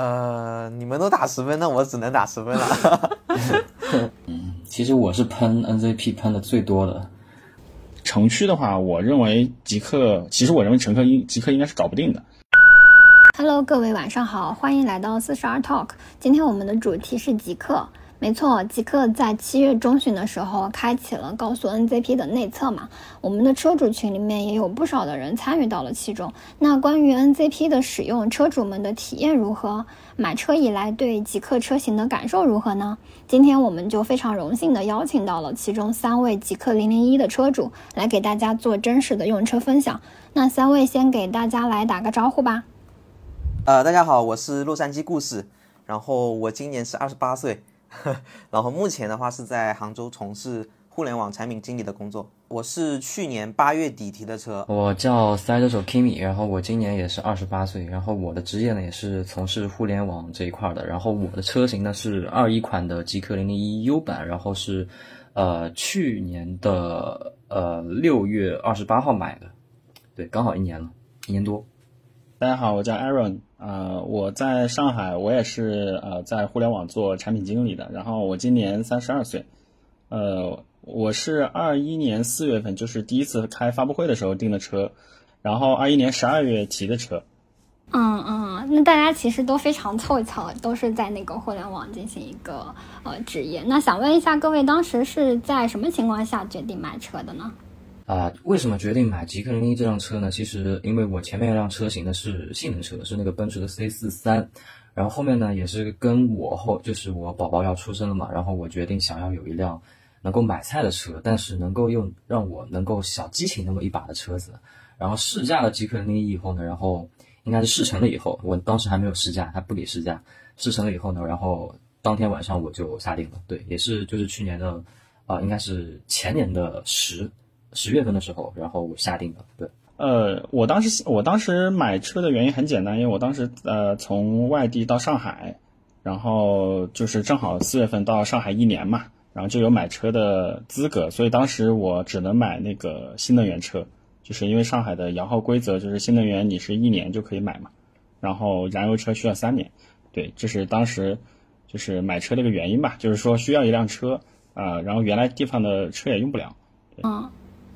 呃，你们都打十分，那我只能打十分了。嗯，其实我是喷 NZP 喷的最多的。城区的话，我认为极客，其实我认为乘客应极客应该是搞不定的。Hello，各位晚上好，欢迎来到四十二 Talk。今天我们的主题是极客。没错，极客在七月中旬的时候开启了高速 NZP 的内测嘛，我们的车主群里面也有不少的人参与到了其中。那关于 NZP 的使用，车主们的体验如何？买车以来对极客车型的感受如何呢？今天我们就非常荣幸的邀请到了其中三位极客零零一的车主来给大家做真实的用车分享。那三位先给大家来打个招呼吧。呃，大家好，我是洛杉矶故事，然后我今年是二十八岁。然后目前的话是在杭州从事互联网产品经理的工作。我是去年八月底提的车。我叫赛车手 Kimi，然后我今年也是二十八岁。然后我的职业呢也是从事互联网这一块的。然后我的车型呢是二一款的极氪零零一 U 版，然后是呃去年的呃六月二十八号买的，对，刚好一年了，一年多。大家好，我叫 Aaron，呃，我在上海，我也是呃在互联网做产品经理的。然后我今年三十二岁，呃，我是二一年四月份，就是第一次开发布会的时候订的车，然后二一年十二月提的车。嗯嗯，那大家其实都非常凑巧，都是在那个互联网进行一个呃职业。那想问一下各位，当时是在什么情况下决定买车的呢？啊，为什么决定买极氪零零一这辆车呢？其实因为我前面一辆车型呢是性能车，是那个奔驰的 C 四三，然后后面呢也是跟我后就是我宝宝要出生了嘛，然后我决定想要有一辆能够买菜的车，但是能够用让我能够小激情那么一把的车子。然后试驾了极氪零零一以后呢，然后应该是试乘了以后，我当时还没有试驾，他不给试驾。试乘了以后呢，然后当天晚上我就下定了，对，也是就是去年的啊，应该是前年的十。十月份的时候，然后下定的。对，呃，我当时我当时买车的原因很简单，因为我当时呃从外地到上海，然后就是正好四月份到上海一年嘛，然后就有买车的资格，所以当时我只能买那个新能源车，就是因为上海的摇号规则就是新能源你是一年就可以买嘛，然后燃油车需要三年。对，这是当时就是买车的一个原因吧，就是说需要一辆车啊，然后原来地方的车也用不了。嗯。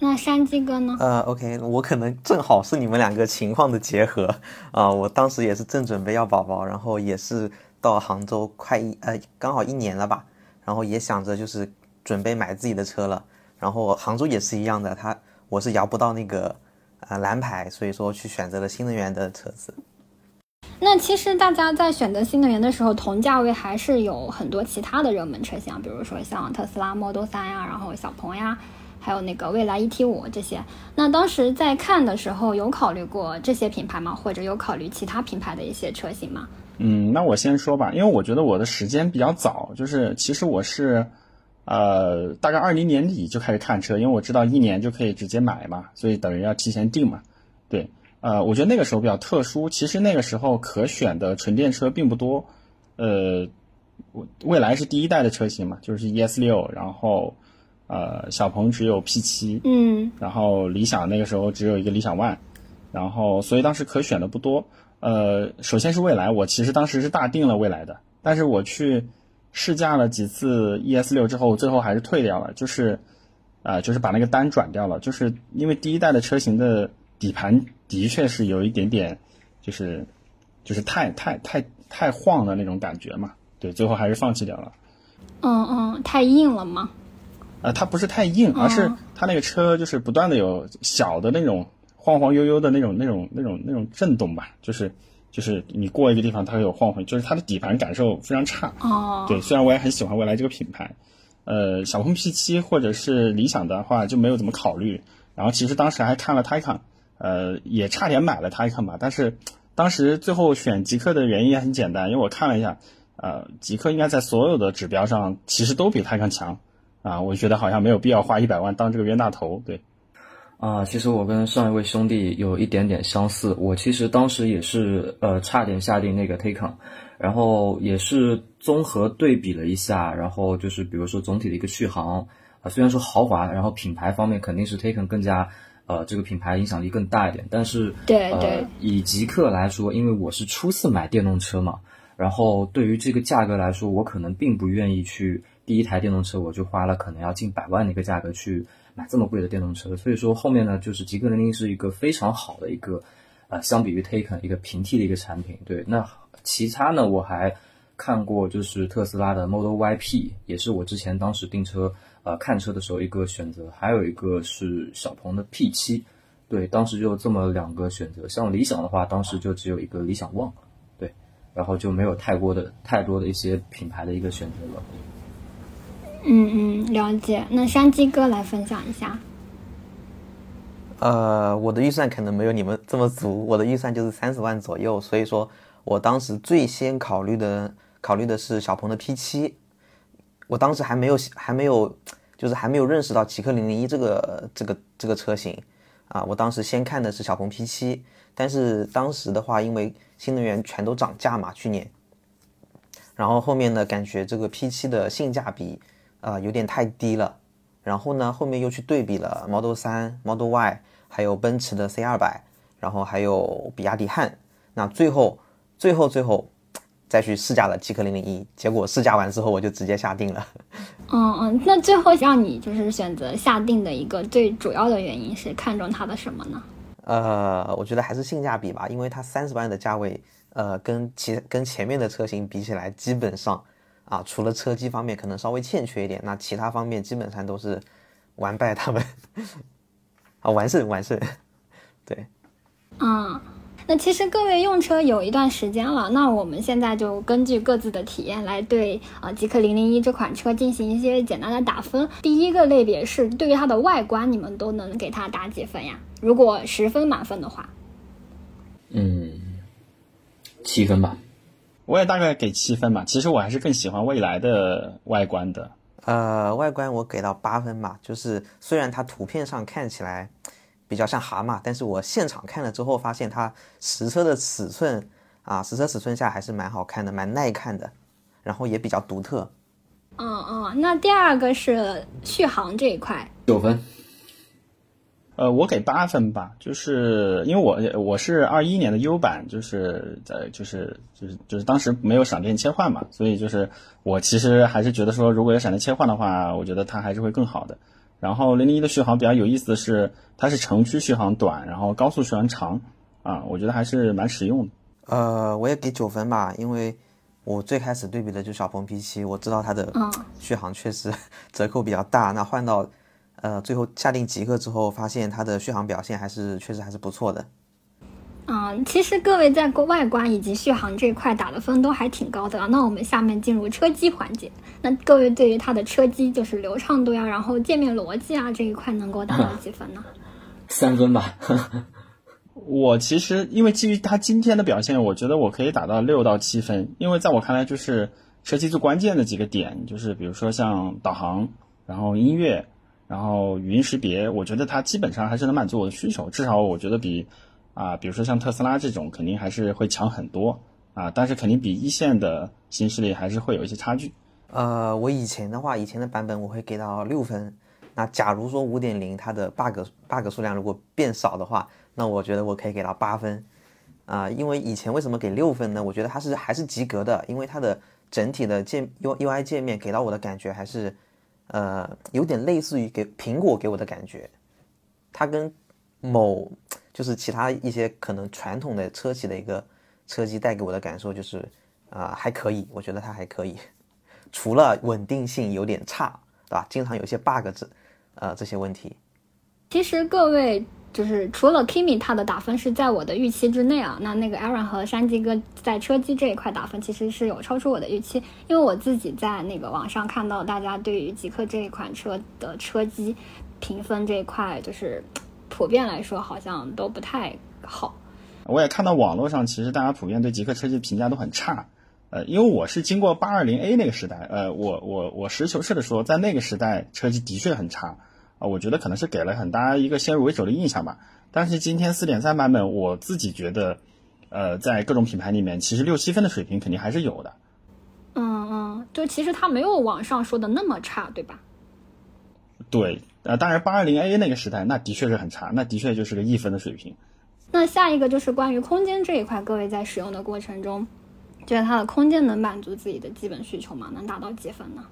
那山鸡哥呢？呃，OK，我可能正好是你们两个情况的结合啊。我当时也是正准备要宝宝，然后也是到杭州快一呃刚好一年了吧，然后也想着就是准备买自己的车了。然后杭州也是一样的，他我是摇不到那个呃蓝牌，所以说去选择了新能源的车子。那其实大家在选择新能源的时候，同价位还是有很多其他的热门车型，比如说像特斯拉 Model 3呀，然后小鹏呀。还有那个蔚来 ET 五这些，那当时在看的时候有考虑过这些品牌吗？或者有考虑其他品牌的一些车型吗？嗯，那我先说吧，因为我觉得我的时间比较早，就是其实我是，呃，大概二零年底就开始看车，因为我知道一年就可以直接买嘛，所以等于要提前定嘛。对，呃，我觉得那个时候比较特殊，其实那个时候可选的纯电车并不多，呃，蔚来是第一代的车型嘛，就是 ES 六，然后。呃，小鹏只有 P 七，嗯，然后理想那个时候只有一个理想 ONE，然后所以当时可选的不多。呃，首先是蔚来，我其实当时是大定了蔚来的，但是我去试驾了几次 ES 六之后，最后还是退掉了，就是啊，就是把那个单转掉了，就是因为第一代的车型的底盘的确是有一点点，就是就是太太太太晃的那种感觉嘛，对，最后还是放弃掉了。嗯嗯，太硬了吗？呃，它不是太硬，而是它那个车就是不断的有小的那种晃晃悠悠的那种、那种、那种、那种震动吧，就是就是你过一个地方，它会有晃晃，就是它的底盘感受非常差。哦，对，虽然我也很喜欢蔚来这个品牌，呃，小鹏 P7 或者是理想的话就没有怎么考虑。然后其实当时还看了 Taycan，呃，也差点买了 Taycan 吧，但是当时最后选极客的原因也很简单，因为我看了一下，呃，极客应该在所有的指标上其实都比 Taycan 强。啊，我觉得好像没有必要花一百万当这个冤大头，对。啊，其实我跟上一位兄弟有一点点相似，我其实当时也是呃差点下定那个 Taycan，然后也是综合对比了一下，然后就是比如说总体的一个续航啊，虽然说豪华，然后品牌方面肯定是 Taycan 更加呃这个品牌影响力更大一点，但是对对，以极客来说，因为我是初次买电动车嘛。然后对于这个价格来说，我可能并不愿意去第一台电动车我就花了可能要近百万的一个价格去买这么贵的电动车。所以说后面呢，就是极氪零零是一个非常好的一个，呃，相比于 Taycan 一个平替的一个产品。对，那其他呢，我还看过就是特斯拉的 Model Y P，也是我之前当时订车呃看车的时候一个选择，还有一个是小鹏的 P 七。对，当时就这么两个选择。像理想的话，当时就只有一个理想 ONE 对。然后就没有太多的太多的一些品牌的一个选择了。嗯嗯，了解。那山鸡哥来分享一下。呃，我的预算可能没有你们这么足，我的预算就是三十万左右，所以说我当时最先考虑的考虑的是小鹏的 P7。我当时还没有还没有就是还没有认识到极氪零零一这个这个这个车型啊，我当时先看的是小鹏 P7，但是当时的话因为。新能源全都涨价嘛，去年，然后后面呢，感觉这个 P7 的性价比啊有点太低了，然后呢，后面又去对比了 Model 3、Model Y，还有奔驰的 C200，然后还有比亚迪汉，那最后最后最后再去试驾了极氪零零一，结果试驾完之后我就直接下定了。嗯嗯，那最后让你就是选择下定的一个最主要的原因是看中它的什么呢？呃，我觉得还是性价比吧，因为它三十万的价位，呃，跟其跟前面的车型比起来，基本上啊，除了车机方面可能稍微欠缺一点，那其他方面基本上都是完败他们，啊，完胜完胜，对，嗯。那其实各位用车有一段时间了，那我们现在就根据各自的体验来对啊极氪零零一这款车进行一些简单的打分。第一个类别是对于它的外观，你们都能给它打几分呀？如果十分满分的话，嗯，七分吧。我也大概给七分吧。其实我还是更喜欢未来的外观的。呃，外观我给到八分吧。就是虽然它图片上看起来。比较像蛤蟆，但是我现场看了之后发现它实车的尺寸啊，实车尺寸下还是蛮好看的，蛮耐看的，然后也比较独特。嗯嗯，那第二个是续航这一块，九分。呃，我给八分吧，就是因为我我是二一年的 U 版，就是在就是就是就是当时没有闪电切换嘛，所以就是我其实还是觉得说，如果有闪电切换的话，我觉得它还是会更好的。然后零零一的续航比较有意思的是，它是城区续航短，然后高速续航长，啊，我觉得还是蛮实用的。呃，我也给九分吧，因为我最开始对比的就小鹏 P7，我知道它的续航确实 折扣比较大。那换到呃最后下定极客之后，发现它的续航表现还是确实还是不错的。嗯，其实各位在外观以及续航这一块打的分都还挺高的啊。那我们下面进入车机环节，那各位对于它的车机就是流畅度呀，然后界面逻辑啊这一块能够打到几分呢？三分吧。我其实因为基于它今天的表现，我觉得我可以打到六到七分，因为在我看来就是车机最关键的几个点，就是比如说像导航，然后音乐，然后语音识别，我觉得它基本上还是能满足我的需求，至少我觉得比。啊，比如说像特斯拉这种，肯定还是会强很多啊，但是肯定比一线的新势力还是会有一些差距。呃，我以前的话，以前的版本我会给到六分。那假如说五点零它的 bug bug 数量如果变少的话，那我觉得我可以给到八分。啊，因为以前为什么给六分呢？我觉得它是还是及格的，因为它的整体的界 U U I 界面给到我的感觉还是，呃，有点类似于给苹果给我的感觉，它跟某。就是其他一些可能传统的车企的一个车机带给我的感受就是，啊还可以，我觉得它还可以，除了稳定性有点差，对吧？经常有些 bug 这，呃这些问题。其实各位就是除了 Kimi 他的打分是在我的预期之内啊，那那个 Aaron 和山鸡哥在车机这一块打分其实是有超出我的预期，因为我自己在那个网上看到大家对于极客这一款车的车机评分这一块就是。普遍来说，好像都不太好。我也看到网络上，其实大家普遍对极客车机评价都很差。呃，因为我是经过八二零 A 那个时代，呃，我我我实事求是的说，在那个时代车机的确很差啊。我觉得可能是给了很大一个先入为主的印象吧。但是今天四点三版本，我自己觉得，呃，在各种品牌里面，其实六七分的水平肯定还是有的。嗯嗯，就其实它没有网上说的那么差，对吧？对。呃，当然，八二零 A 那个时代，那的确是很差，那的确就是个一分的水平。那下一个就是关于空间这一块，各位在使用的过程中，觉得它的空间能满足自己的基本需求吗？能达到几分呢？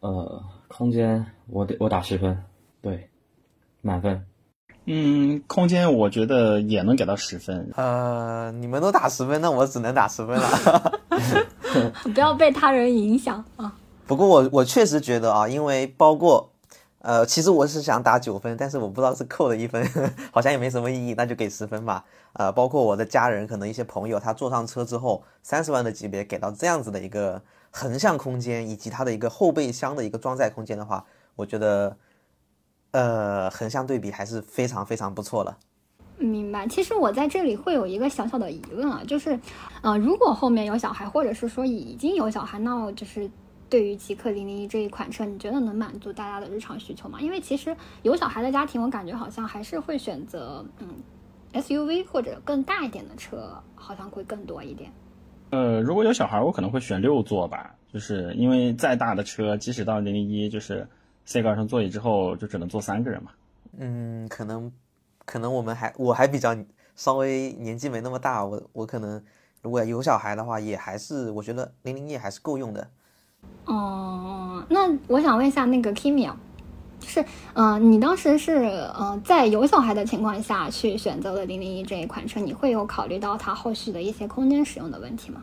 呃，空间我得我打十分，对，满分。嗯，空间我觉得也能给到十分。呃，你们都打十分，那我只能打十分了。不要被他人影响啊。不过我我确实觉得啊，因为包括，呃，其实我是想打九分，但是我不知道是扣了一分，好像也没什么意义，那就给十分吧。呃，包括我的家人，可能一些朋友，他坐上车之后，三十万的级别给到这样子的一个横向空间，以及它的一个后备箱的一个装载空间的话，我觉得。呃，横向对比还是非常非常不错了。明白。其实我在这里会有一个小小的疑问啊，就是，呃，如果后面有小孩，或者是说已经有小孩，那就是对于极氪零零一这一款车，你觉得能满足大家的日常需求吗？因为其实有小孩的家庭，我感觉好像还是会选择嗯 SUV 或者更大一点的车，好像会更多一点。呃，如果有小孩，我可能会选六座吧，就是因为再大的车，即使到零零一，就是。C 杠上座椅之后就只能坐三个人嘛？嗯，可能，可能我们还我还比较稍微年纪没那么大，我我可能如果有小孩的话，也还是我觉得零零一还是够用的。哦，那我想问一下那个 Kimi 啊，就是嗯，你当时是嗯在有小孩的情况下去选择了零零一这一款车，你会有考虑到它后续的一些空间使用的问题吗？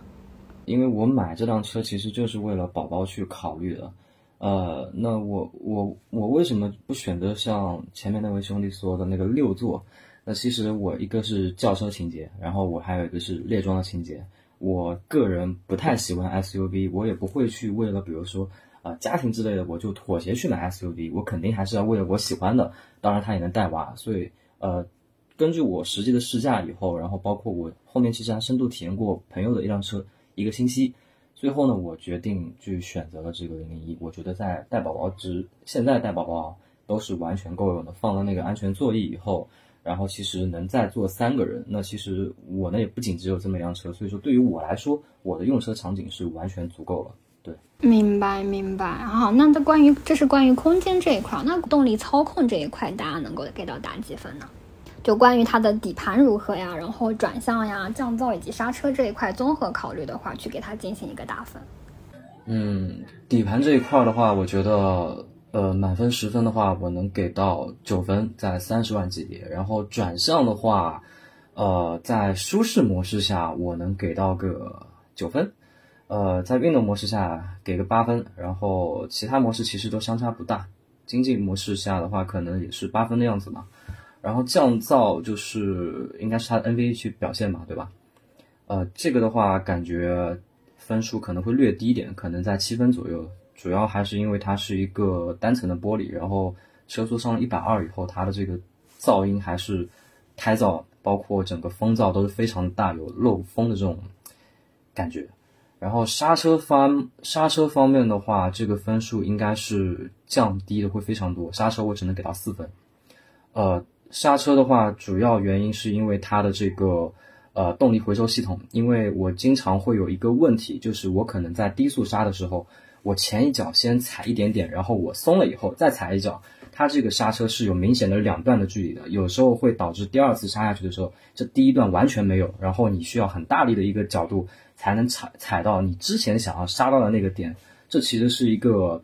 因为我买这辆车其实就是为了宝宝去考虑的。呃，那我我我为什么不选择像前面那位兄弟说的那个六座？那其实我一个是轿车情节，然后我还有一个是猎装的情节。我个人不太喜欢 SUV，我也不会去为了比如说啊家庭之类的，我就妥协去买 SUV。我肯定还是要为了我喜欢的，当然它也能带娃。所以呃，根据我实际的试驾以后，然后包括我后面其实还深度体验过朋友的一辆车一个星期。最后呢，我决定去选择了这个零零一。我觉得在带宝宝之现在带宝宝都是完全够用的。放了那个安全座椅以后，然后其实能再坐三个人。那其实我呢也不仅只有这么一辆车，所以说对于我来说，我的用车场景是完全足够了。对，明白明白。好，那这关于这是关于空间这一块，那动力操控这一块，大家能够给到打几分呢？就关于它的底盘如何呀，然后转向呀、降噪以及刹车这一块综合考虑的话，去给它进行一个打分。嗯，底盘这一块的话，我觉得，呃，满分十分的话，我能给到九分，在三十万级别。然后转向的话，呃，在舒适模式下，我能给到个九分。呃，在运动模式下给个八分。然后其他模式其实都相差不大。经济模式下的话，可能也是八分的样子嘛。然后降噪就是应该是它的 NVA 去表现嘛，对吧？呃，这个的话感觉分数可能会略低一点，可能在七分左右。主要还是因为它是一个单层的玻璃，然后车速上了一百二以后，它的这个噪音还是胎噪，包括整个风噪都是非常大，有漏风的这种感觉。然后刹车方刹车方面的话，这个分数应该是降低的会非常多。刹车我只能给到四分，呃。刹车的话，主要原因是因为它的这个呃动力回收系统。因为我经常会有一个问题，就是我可能在低速刹的时候，我前一脚先踩一点点，然后我松了以后再踩一脚，它这个刹车是有明显的两段的距离的，有时候会导致第二次刹下去的时候，这第一段完全没有，然后你需要很大力的一个角度才能踩踩到你之前想要刹到的那个点。这其实是一个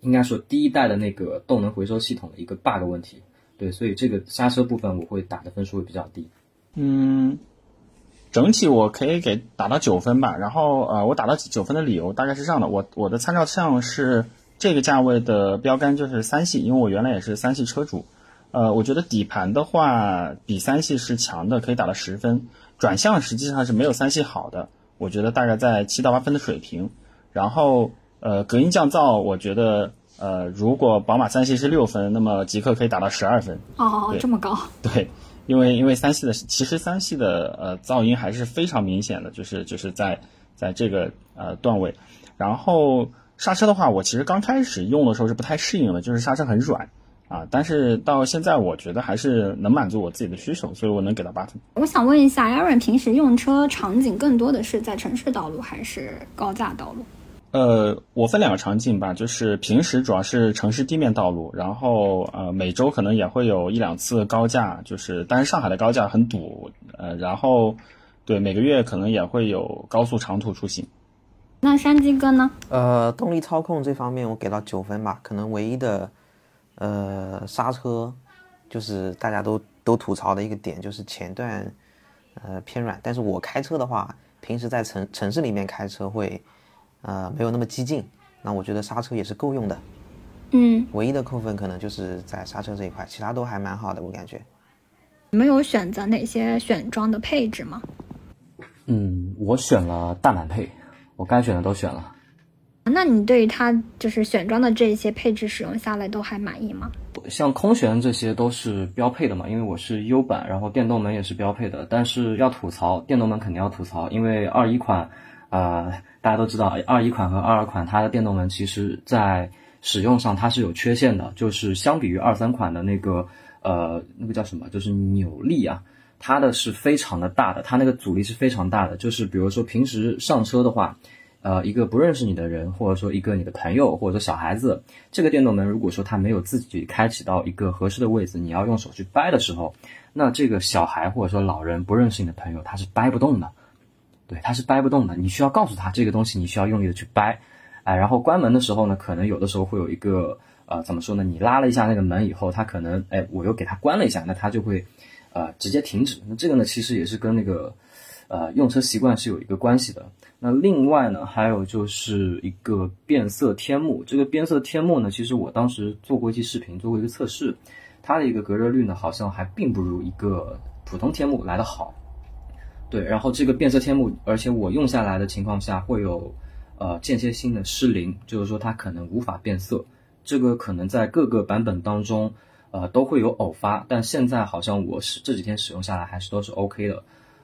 应该说第一代的那个动能回收系统的一个 bug 问题。对，所以这个刹车部分我会打的分数会比较低。嗯，整体我可以给打到九分吧。然后呃，我打到九分的理由大概是这样的：我我的参照项是这个价位的标杆就是三系，因为我原来也是三系车主。呃，我觉得底盘的话比三系是强的，可以打到十分。转向实际上是没有三系好的，我觉得大概在七到八分的水平。然后呃，隔音降噪，我觉得。呃，如果宝马三系是六分，那么极客可以打到十二分。哦，这么高？对，因为因为三系的其实三系的呃噪音还是非常明显的，就是就是在在这个呃段位。然后刹车的话，我其实刚开始用的时候是不太适应的，就是刹车很软啊。但是到现在，我觉得还是能满足我自己的需求，所以我能给到八分。我想问一下，Aaron 平时用车场景更多的是在城市道路还是高架道路？呃，我分两个场景吧，就是平时主要是城市地面道路，然后呃每周可能也会有一两次高架，就是但是上海的高架很堵，呃然后对，每个月可能也会有高速长途出行。那山鸡哥呢？呃，动力操控这方面我给到九分吧，可能唯一的，呃，刹车，就是大家都都吐槽的一个点，就是前段，呃，偏软。但是我开车的话，平时在城城市里面开车会，呃，没有那么激进，那我觉得刹车也是够用的。嗯，唯一的扣分可能就是在刹车这一块，其他都还蛮好的，我感觉。你们有选择哪些选装的配置吗？嗯，我选了大满配，我该选的都选了。那你对于它就是选装的这些配置使用下来都还满意吗？像空悬这些都是标配的嘛，因为我是 U 版，然后电动门也是标配的。但是要吐槽，电动门肯定要吐槽，因为二一款，呃，大家都知道，二一款和二二款它的电动门其实在使用上它是有缺陷的，就是相比于二三款的那个，呃，那个叫什么，就是扭力啊，它的是非常的大的，它那个阻力是非常大的。就是比如说平时上车的话。呃，一个不认识你的人，或者说一个你的朋友，或者说小孩子，这个电动门如果说他没有自己开启到一个合适的位置，你要用手去掰的时候，那这个小孩或者说老人不认识你的朋友，他是掰不动的，对，它是掰不动的。你需要告诉他这个东西，你需要用力的去掰，哎，然后关门的时候呢，可能有的时候会有一个呃，怎么说呢？你拉了一下那个门以后，它可能哎，我又给它关了一下，那它就会呃直接停止。那这个呢，其实也是跟那个呃用车习惯是有一个关系的。那另外呢，还有就是一个变色天幕。这个变色天幕呢，其实我当时做过一期视频，做过一个测试，它的一个隔热率呢，好像还并不如一个普通天幕来得好。对，然后这个变色天幕，而且我用下来的情况下会有呃间歇性的失灵，就是说它可能无法变色。这个可能在各个版本当中呃都会有偶发，但现在好像我是这几天使用下来还是都是 OK 的。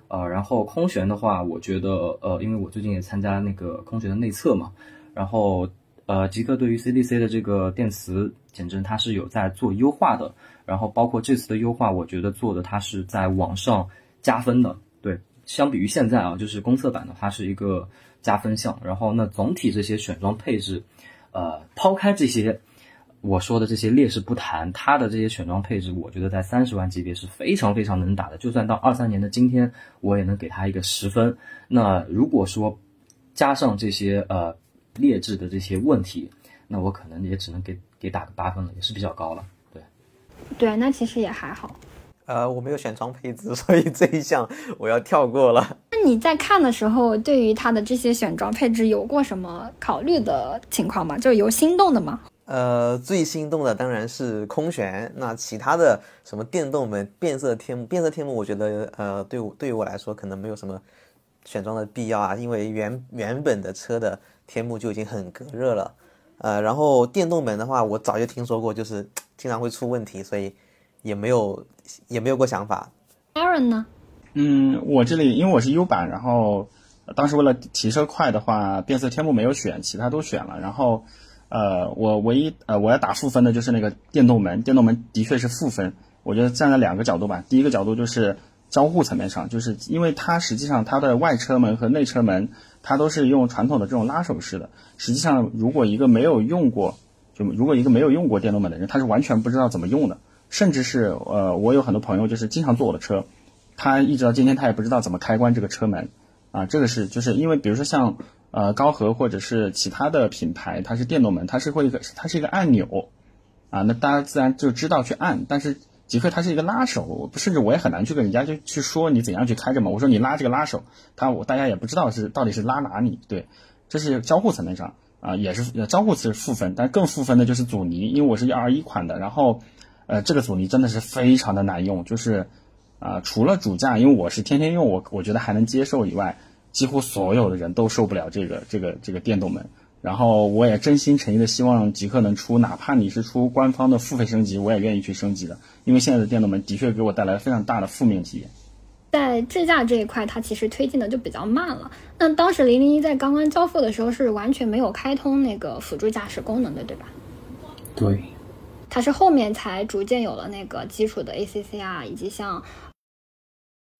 呃，然后空悬的话，我觉得，呃，因为我最近也参加那个空悬的内测嘛，然后，呃，极客对于 CDC 的这个电磁减震，它是有在做优化的，然后包括这次的优化，我觉得做的它是在往上加分的，相比于现在啊，就是公测版的，它是一个加分项，然后那总体这些选装配置，呃，抛开这些。我说的这些劣势不谈，它的这些选装配置，我觉得在三十万级别是非常非常能打的。就算到二三年的今天，我也能给它一个十分。那如果说加上这些呃劣质的这些问题，那我可能也只能给给打个八分了，也是比较高了。对，对，那其实也还好。呃，我没有选装配置，所以这一项我要跳过了。那你在看的时候，对于它的这些选装配置有过什么考虑的情况吗？就有心动的吗？呃，最心动的当然是空悬。那其他的什么电动门、变色天幕、变色天幕，我觉得呃，对我对于我来说可能没有什么选装的必要啊，因为原原本的车的天幕就已经很隔热了。呃，然后电动门的话，我早就听说过，就是经常会出问题，所以也没有也没有过想法。Aaron 呢？嗯，我这里因为我是 U 版，然后当时为了提车快的话，变色天幕没有选，其他都选了，然后。呃，我唯一呃我要打负分的就是那个电动门，电动门的确是负分。我觉得站在两个角度吧，第一个角度就是交互层面上，就是因为它实际上它的外车门和内车门它都是用传统的这种拉手式的。实际上，如果一个没有用过，就如果一个没有用过电动门的人，他是完全不知道怎么用的。甚至是呃，我有很多朋友就是经常坐我的车，他一直到今天他也不知道怎么开关这个车门啊。这个是就是因为比如说像。呃，高和或者是其他的品牌，它是电动门，它是会一个，它是一个按钮，啊，那大家自然就知道去按。但是极客它是一个拉手，甚至我也很难去跟人家就去说你怎样去开着嘛。我说你拉这个拉手，他我大家也不知道是到底是拉哪里。对，这是交互层面上啊，也是交互是负分，但更负分的就是阻尼，因为我是一二一款的，然后呃，这个阻尼真的是非常的难用，就是啊，除了主驾，因为我是天天用，我我觉得还能接受以外。几乎所有的人都受不了这个这个这个电动门，然后我也真心诚意的希望极客能出，哪怕你是出官方的付费升级，我也愿意去升级的，因为现在的电动门的确给我带来非常大的负面体验。在智驾这一块，它其实推进的就比较慢了。那当时零零一在刚刚交付的时候是完全没有开通那个辅助驾驶功能的，对吧？对，它是后面才逐渐有了那个基础的 ACCR，以及像。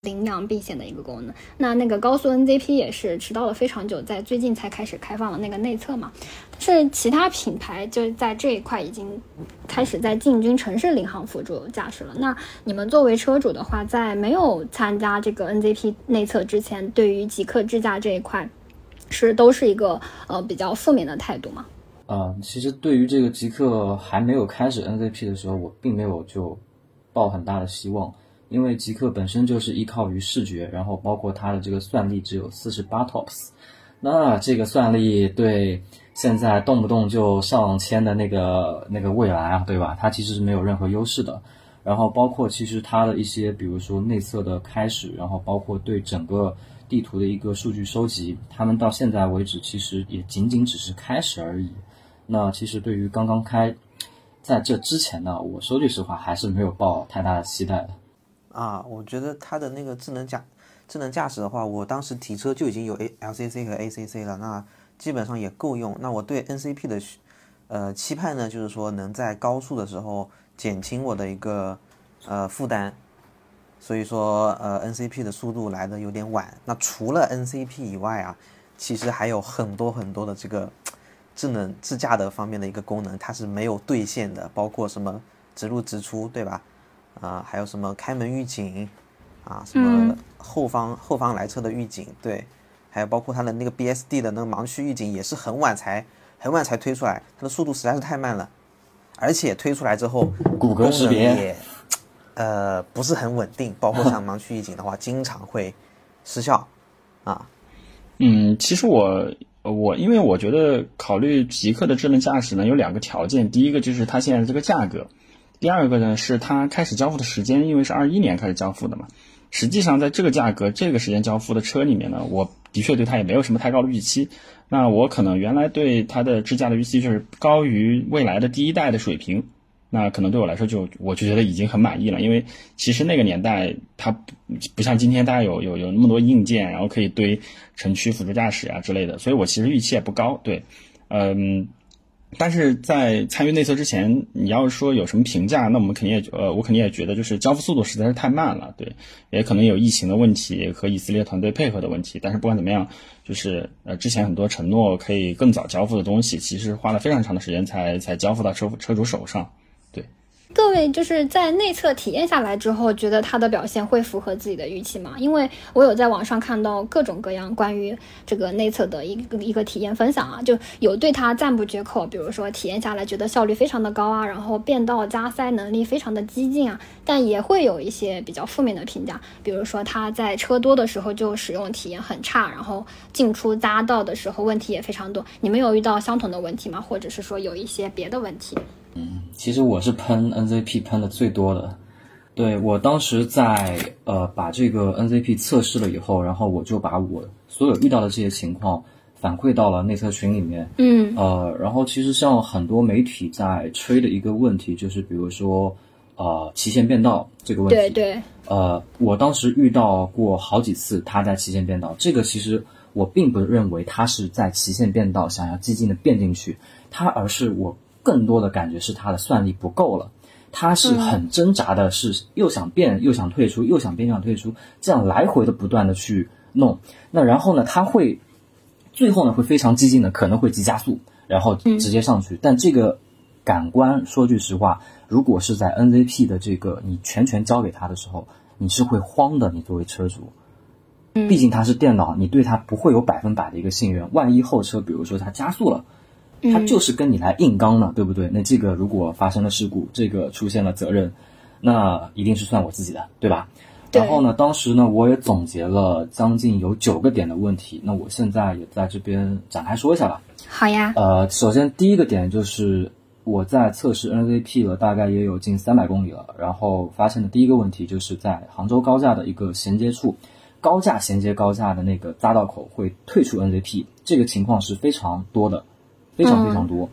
灵阳并线的一个功能。那那个高速 NZP 也是迟到了非常久，在最近才开始开放了那个内测嘛。是其他品牌就在这一块已经开始在进军城市领航辅助驾驶了。那你们作为车主的话，在没有参加这个 NZP 内测之前，对于极客智驾这一块是都是一个呃比较负面的态度吗？呃，其实对于这个极客还没有开始 NZP 的时候，我并没有就抱很大的希望。因为极客本身就是依靠于视觉，然后包括它的这个算力只有四十八 TOPS，那这个算力对现在动不动就上千的那个那个蔚来啊，对吧？它其实是没有任何优势的。然后包括其实它的一些，比如说内测的开始，然后包括对整个地图的一个数据收集，他们到现在为止其实也仅仅只是开始而已。那其实对于刚刚开，在这之前呢，我说句实话还是没有抱太大的期待的。啊，我觉得它的那个智能驾智能驾驶的话，我当时提车就已经有 A L C C 和 A C C 了，那基本上也够用。那我对 N C P 的呃期盼呢，就是说能在高速的时候减轻我的一个呃负担。所以说呃 N C P 的速度来的有点晚。那除了 N C P 以外啊，其实还有很多很多的这个智能自驾的方面的一个功能，它是没有兑现的，包括什么直入直出，对吧？啊，还有什么开门预警，啊，什么后方后方来车的预警，对，还有包括它的那个 BSD 的那个盲区预警，也是很晚才很晚才推出来，它的速度实在是太慢了，而且推出来之后，骨骼识别也，呃，不是很稳定，包括像盲区预警的话，经常会失效，啊，嗯，其实我我因为我觉得考虑极客的智能驾驶呢，有两个条件，第一个就是它现在这个价格。第二个呢，是它开始交付的时间，因为是二一年开始交付的嘛。实际上，在这个价格、这个时间交付的车里面呢，我的确对它也没有什么太高的预期。那我可能原来对它的支架的预期就是高于未来的第一代的水平，那可能对我来说就我就觉得已经很满意了。因为其实那个年代它不像今天，大家有有有那么多硬件，然后可以堆城区辅助驾驶啊之类的，所以我其实预期也不高。对，嗯。但是在参与内测之前，你要说有什么评价，那我们肯定也呃，我肯定也觉得就是交付速度实在是太慢了，对，也可能有疫情的问题和以色列团队配合的问题。但是不管怎么样，就是呃之前很多承诺可以更早交付的东西，其实花了非常长的时间才才交付到车车主手上。各位就是在内测体验下来之后，觉得它的表现会符合自己的预期吗？因为我有在网上看到各种各样关于这个内测的一个一个体验分享啊，就有对它赞不绝口，比如说体验下来觉得效率非常的高啊，然后变道加塞能力非常的激进啊，但也会有一些比较负面的评价，比如说它在车多的时候就使用体验很差，然后进出匝道的时候问题也非常多。你们有遇到相同的问题吗？或者是说有一些别的问题？嗯，其实我是喷 NZP 喷的最多的，对我当时在呃把这个 NZP 测试了以后，然后我就把我所有遇到的这些情况反馈到了内测群里面，嗯，呃，然后其实像很多媒体在吹的一个问题就是，比如说呃旗线变道这个问题，对对，呃，我当时遇到过好几次他在旗线变道，这个其实我并不认为他是在旗线变道想要激进的变进去，他而是我。更多的感觉是它的算力不够了，它是很挣扎的，是又想变又想退出，又想变又想退出，这样来回的不断的去弄。那然后呢，它会最后呢会非常激进的，可能会急加速，然后直接上去。但这个感官说句实话，如果是在 NZP 的这个你全权交给他的时候，你是会慌的。你作为车主，毕竟它是电脑，你对它不会有百分百的一个信任。万一后车比如说它加速了。他就是跟你来硬刚呢，对不对？那这个如果发生了事故，这个出现了责任，那一定是算我自己的，对吧？然后呢，当时呢，我也总结了将近有九个点的问题，那我现在也在这边展开说一下吧。好呀。呃，首先第一个点就是我在测试 NZP 了，大概也有近三百公里了，然后发现的第一个问题就是在杭州高架的一个衔接处，高架衔接高架的那个匝道口会退出 NZP，这个情况是非常多的。非常非常多，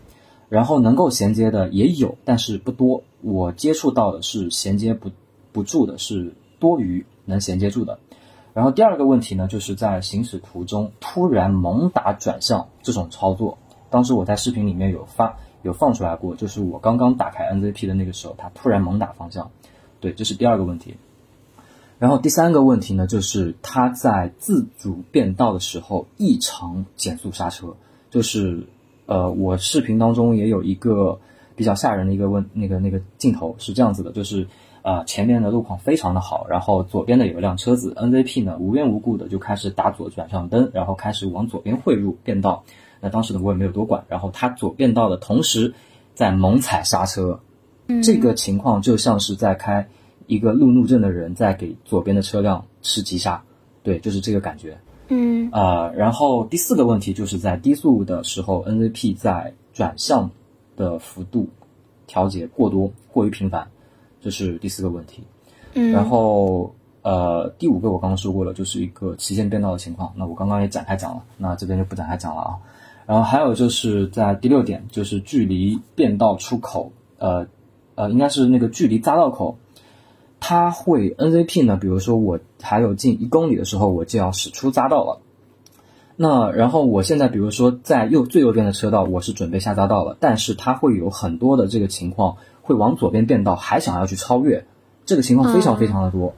然后能够衔接的也有，但是不多。我接触到的是衔接不不住的，是多余能衔接住的。然后第二个问题呢，就是在行驶途中突然猛打转向这种操作，当时我在视频里面有发有放出来过，就是我刚刚打开 NZP 的那个时候，它突然猛打方向，对，这是第二个问题。然后第三个问题呢，就是它在自主变道的时候异常减速刹车，就是呃，我视频当中也有一个比较吓人的一个问那个那个镜头是这样子的，就是呃前面的路况非常的好，然后左边的有一辆车子 NVP 呢无缘无故的就开始打左转向灯，然后开始往左边汇入变道，那当时呢我也没有多管，然后他左变道的同时在猛踩刹车，这个情况就像是在开。一个路怒症的人在给左边的车辆吃急刹，对，就是这个感觉。嗯啊，然后第四个问题就是在低速的时候，NVP 在转向的幅度调节过多，过于频繁，这是第四个问题。嗯，然后呃，第五个我刚刚说过了，就是一个旗舰变道的情况，那我刚刚也展开讲了，那这边就不展开讲了啊。然后还有就是在第六点，就是距离变道出口，呃呃，应该是那个距离匝道口。它会 NZP 呢？比如说我还有近一公里的时候，我就要驶出匝道了。那然后我现在比如说在右最右边的车道，我是准备下匝道了，但是它会有很多的这个情况会往左边变道，还想要去超越，这个情况非常非常的多，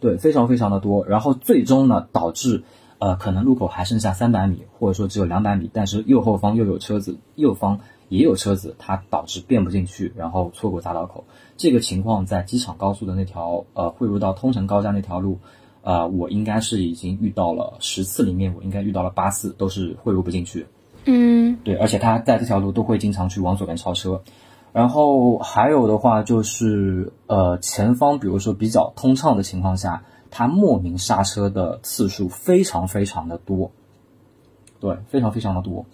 对，非常非常的多。然后最终呢，导致呃可能路口还剩下三百米，或者说只有两百米，但是右后方又有车子，右方也有车子，它导致变不进去，然后错过匝道口。这个情况在机场高速的那条呃汇入到通城高架那条路，呃，我应该是已经遇到了十次里面，我应该遇到了八次都是汇入不进去。嗯，对，而且他在这条路都会经常去往左边超车。然后还有的话就是呃前方比如说比较通畅的情况下，他莫名刹车的次数非常非常的多，对，非常非常的多。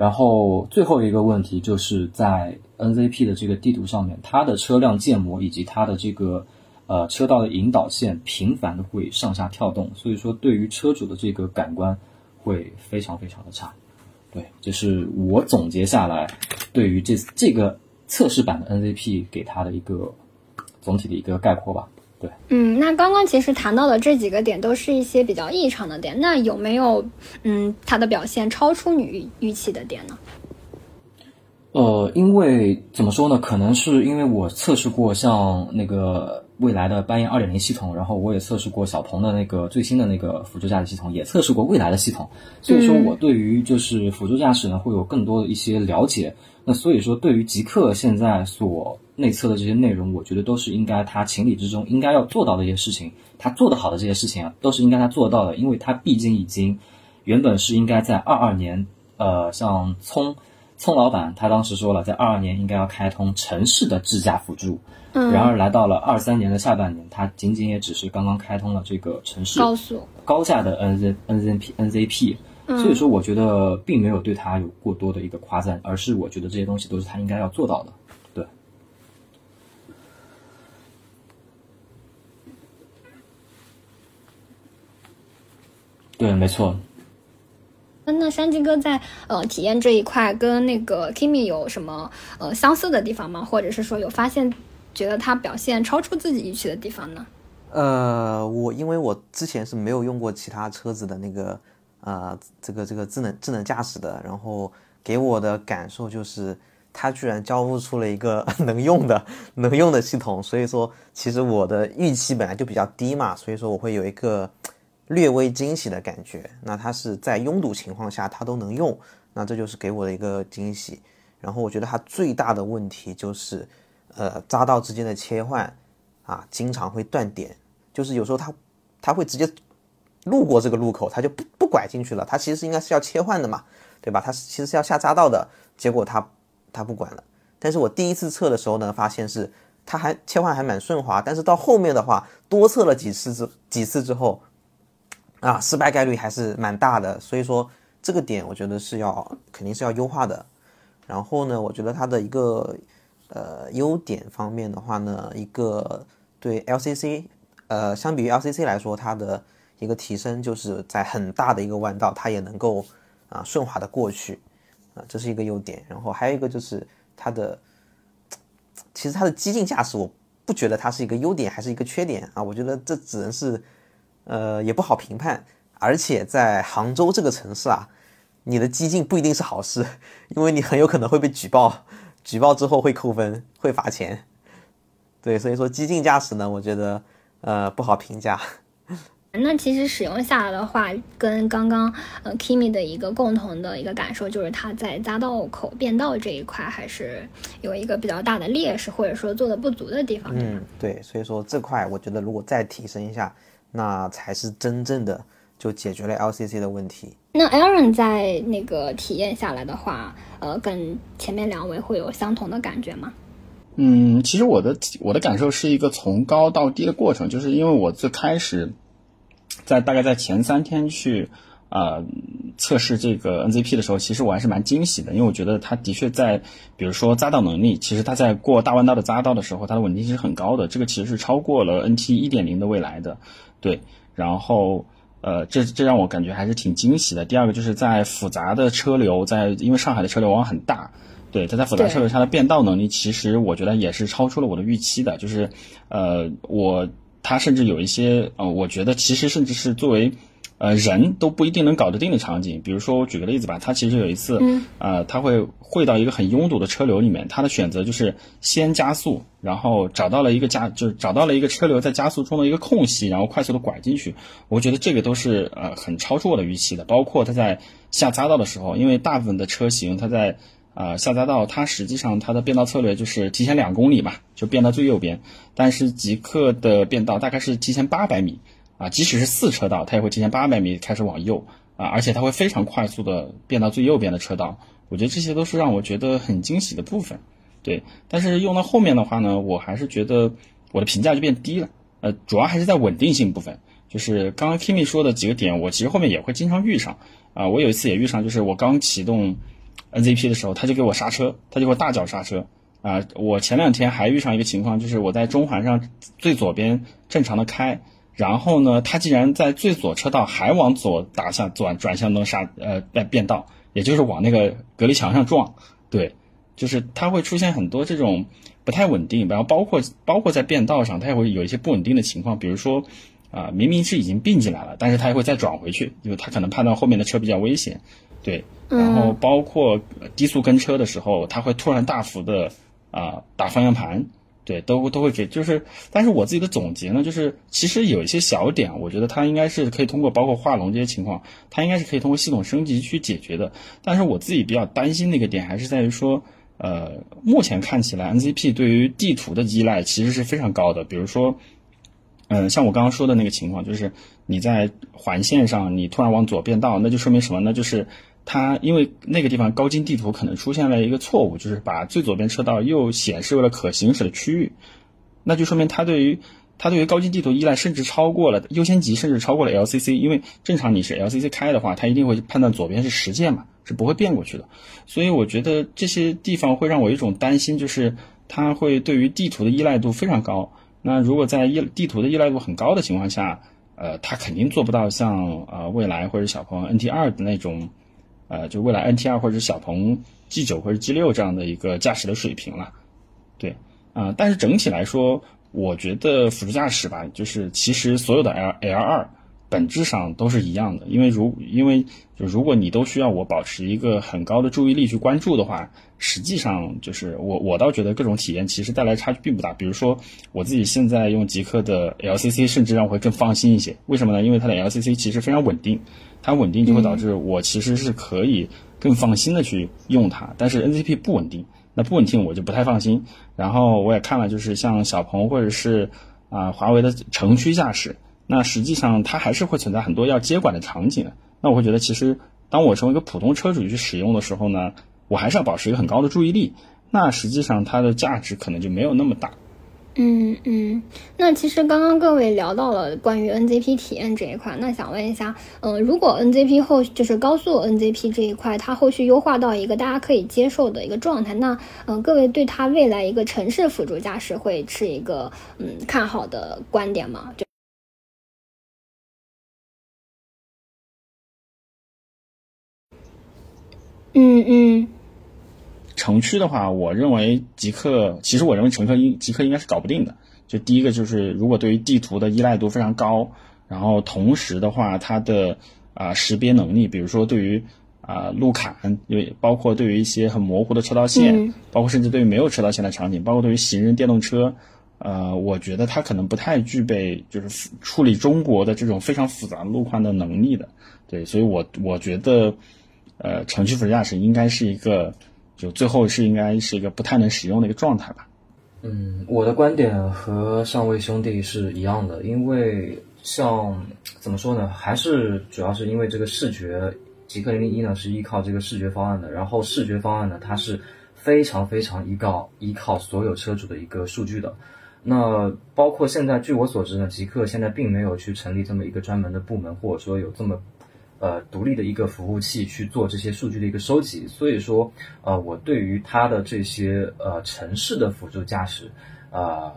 然后最后一个问题就是在 NZP 的这个地图上面，它的车辆建模以及它的这个呃车道的引导线频繁的会上下跳动，所以说对于车主的这个感官会非常非常的差。对，这是我总结下来对于这这个测试版的 NZP 给它的一个总体的一个概括吧。对，嗯，那刚刚其实谈到的这几个点都是一些比较异常的点，那有没有嗯它的表现超出你预预期的点呢？呃，因为怎么说呢？可能是因为我测试过像那个未来的斑燕二点零系统，然后我也测试过小鹏的那个最新的那个辅助驾驶系统，也测试过未来的系统，所以说我对于就是辅助驾驶呢会有更多的一些了解。那所以说，对于极客现在所内测的这些内容，我觉得都是应该他情理之中应该要做到的一些事情。他做得好的这些事情啊，都是应该他做到的，因为他毕竟已经原本是应该在二二年，呃，像聪聪老板他当时说了，在二二年应该要开通城市的智驾辅助。嗯，然而来到了二三年的下半年，他仅仅也只是刚刚开通了这个城市高速高架的 N Z N Z P N Z P。所以说，我觉得并没有对他有过多的一个夸赞，而是我觉得这些东西都是他应该要做到的。对，没错。那山鸡哥在呃体验这一块跟那个 Kimi 有什么呃相似的地方吗？或者是说有发现觉得他表现超出自己预期的地方呢？呃，我因为我之前是没有用过其他车子的那个。啊，这个这个智能智能驾驶的，然后给我的感受就是，它居然交付出了一个 能用的能用的系统，所以说其实我的预期本来就比较低嘛，所以说我会有一个略微惊喜的感觉。那它是在拥堵情况下它都能用，那这就是给我的一个惊喜。然后我觉得它最大的问题就是，呃，匝道之间的切换啊，经常会断点，就是有时候它它会直接。路过这个路口，它就不不拐进去了。它其实应该是要切换的嘛，对吧？它其实是要下匝道的，结果它他不管了。但是我第一次测的时候呢，发现是它还切换还蛮顺滑，但是到后面的话，多测了几次之几次之后，啊，失败概率还是蛮大的。所以说这个点我觉得是要肯定是要优化的。然后呢，我觉得它的一个呃优点方面的话呢，一个对 LCC 呃相比于 LCC 来说，它的一个提升就是在很大的一个弯道，它也能够啊顺滑的过去，啊这是一个优点。然后还有一个就是它的，其实它的激进驾驶，我不觉得它是一个优点还是一个缺点啊，我觉得这只能是，呃也不好评判。而且在杭州这个城市啊，你的激进不一定是好事，因为你很有可能会被举报，举报之后会扣分会罚钱。对，所以说激进驾驶呢，我觉得呃不好评价。那其实使用下来的话，跟刚刚呃 Kimi 的一个共同的一个感受，就是它在匝道口变道这一块还是有一个比较大的劣势，或者说做的不足的地方。嗯，对，所以说这块我觉得如果再提升一下，那才是真正的就解决了 LCC 的问题。那 Aaron 在那个体验下来的话，呃，跟前面两位会有相同的感觉吗？嗯，其实我的我的感受是一个从高到低的过程，就是因为我最开始。在大概在前三天去啊测试这个 NZP 的时候，其实我还是蛮惊喜的，因为我觉得它的确在，比如说匝道能力，其实它在过大弯道的匝道的时候，它的稳定性是很高的，这个其实是超过了 NT 一点零的未来的，对。然后呃，这这让我感觉还是挺惊喜的。第二个就是在复杂的车流，在因为上海的车流往往很大，对，它在复杂车流下的变道能力，其实我觉得也是超出了我的预期的，就是呃我。它甚至有一些，呃，我觉得其实甚至是作为，呃，人都不一定能搞得定的场景。比如说，我举个例子吧，他其实有一次，呃，他会汇到一个很拥堵的车流里面，他的选择就是先加速，然后找到了一个加，就是找到了一个车流在加速中的一个空隙，然后快速的拐进去。我觉得这个都是呃很超出我的预期的。包括他在下匝道的时候，因为大部分的车型它在。啊，下匝道它实际上它的变道策略就是提前两公里嘛，就变到最右边。但是极客的变道大概是提前八百米啊，即使是四车道，它也会提前八百米开始往右啊，而且它会非常快速的变到最右边的车道。我觉得这些都是让我觉得很惊喜的部分。对，但是用到后面的话呢，我还是觉得我的评价就变低了。呃，主要还是在稳定性部分，就是刚刚 Kimi 说的几个点，我其实后面也会经常遇上啊。我有一次也遇上，就是我刚启动。NZP 的时候，他就给我刹车，他就给我大脚刹车啊！我前两天还遇上一个情况，就是我在中环上最左边正常的开，然后呢，他竟然在最左车道还往左打向转转向灯刹呃变变道，也就是往那个隔离墙上撞。对，就是它会出现很多这种不太稳定，然后包括包括在变道上，它也会有一些不稳定的情况，比如说啊，明明是已经并进来了，但是它还会再转回去，因为它可能判断后面的车比较危险，对。然后包括低速跟车的时候，它会突然大幅的啊打方向盘，对，都都会给，就是，但是我自己的总结呢，就是其实有一些小点，我觉得它应该是可以通过包括画龙这些情况，它应该是可以通过系统升级去解决的。但是我自己比较担心的一个点，还是在于说，呃，目前看起来 NZP 对于地图的依赖其实是非常高的。比如说，嗯，像我刚刚说的那个情况，就是你在环线上，你突然往左变道，那就说明什么呢？就是。它因为那个地方高精地图可能出现了一个错误，就是把最左边车道又显示为了可行驶的区域，那就说明它对于它对于高精地图依赖甚至超过了优先级，甚至超过了 LCC。因为正常你是 LCC 开的话，它一定会判断左边是实线嘛，是不会变过去的。所以我觉得这些地方会让我一种担心，就是它会对于地图的依赖度非常高。那如果在依地图的依赖度很高的情况下，呃，它肯定做不到像呃蔚来或者小鹏 NT 二的那种。呃，就未来 NTR 或者是小鹏 G9 或者 G6 这样的一个驾驶的水平了，对，啊，但是整体来说，我觉得辅助驾驶吧，就是其实所有的 L L 二本质上都是一样的，因为如因为就如果你都需要我保持一个很高的注意力去关注的话，实际上就是我我倒觉得各种体验其实带来差距并不大。比如说我自己现在用极客的 LCC，甚至让我会更放心一些。为什么呢？因为它的 LCC 其实非常稳定。它稳定就会导致我其实是可以更放心的去用它，但是 NCP 不稳定，那不稳定我就不太放心。然后我也看了，就是像小鹏或者是啊华为的城区驾驶，那实际上它还是会存在很多要接管的场景。那我会觉得，其实当我成为一个普通车主去使用的时候呢，我还是要保持一个很高的注意力。那实际上它的价值可能就没有那么大。嗯嗯，那其实刚刚各位聊到了关于 NZP 体验这一块，那想问一下，嗯，如果 NZP 后就是高速 NZP 这一块，它后续优化到一个大家可以接受的一个状态，那嗯，各位对它未来一个城市辅助驾驶会是一个嗯看好的观点吗？就嗯嗯。城区的话，我认为极客，其实我认为乘客应极客应该是搞不定的。就第一个就是，如果对于地图的依赖度非常高，然后同时的话，它的啊识别能力，比如说对于啊路坎，因为包括对于一些很模糊的车道线，包括甚至对于没有车道线的场景，包括对于行人、电动车呃，我觉得它可能不太具备就是处理中国的这种非常复杂路况的能力的。对，所以我我觉得，呃，城区辅助驾驶应该是一个，就最后是应该是一个不太能使用的一个状态吧。嗯，我的观点和上位兄弟是一样的，因为像怎么说呢，还是主要是因为这个视觉，极客零零一呢是依靠这个视觉方案的，然后视觉方案呢它是非常非常依靠依靠所有车主的一个数据的。那包括现在，据我所知呢，极客现在并没有去成立这么一个专门的部门，或者说有这么。呃，独立的一个服务器去做这些数据的一个收集，所以说，呃，我对于它的这些呃城市的辅助驾驶，呃，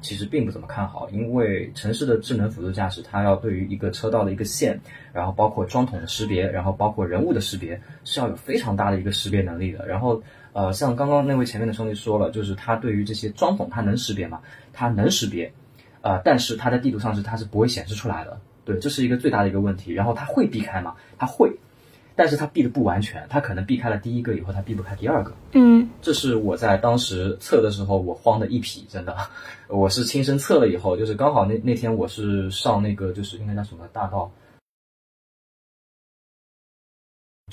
其实并不怎么看好，因为城市的智能辅助驾驶，它要对于一个车道的一个线，然后包括桩桶的识别，然后包括人物的识别，是要有非常大的一个识别能力的。然后，呃，像刚刚那位前面的兄弟说了，就是他对于这些桩桶，它能识别吗？它能识别，呃，但是它在地图上是它是不会显示出来的。对，这是一个最大的一个问题。然后他会避开吗？他会，但是他避的不完全，他可能避开了第一个以后，他避不开第二个。嗯，这是我在当时测的时候，我慌的一匹，真的。我是亲身测了以后，就是刚好那那天我是上那个就是应该叫什么大道。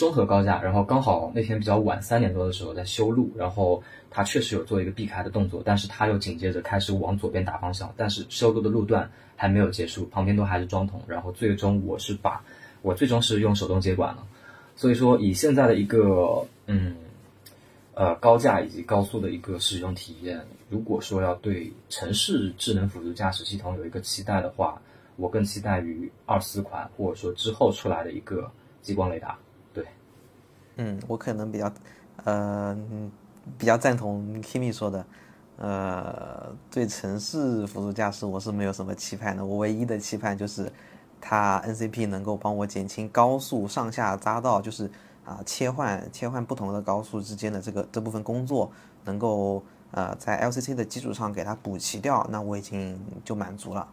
综合高架，然后刚好那天比较晚，三点多的时候在修路，然后他确实有做一个避开的动作，但是他又紧接着开始往左边打方向，但是修路的路段还没有结束，旁边都还是桩桶，然后最终我是把，我最终是用手动接管了，所以说以现在的一个嗯，呃高架以及高速的一个使用体验，如果说要对城市智能辅助驾驶系统有一个期待的话，我更期待于二四款或者说之后出来的一个激光雷达。嗯，我可能比较，呃，比较赞同 Kimi 说的，呃，对城市辅助驾驶我是没有什么期盼的。我唯一的期盼就是，它 NCP 能够帮我减轻高速上下匝道，就是啊切换切换不同的高速之间的这个这部分工作，能够呃在 LCC 的基础上给它补齐掉，那我已经就满足了。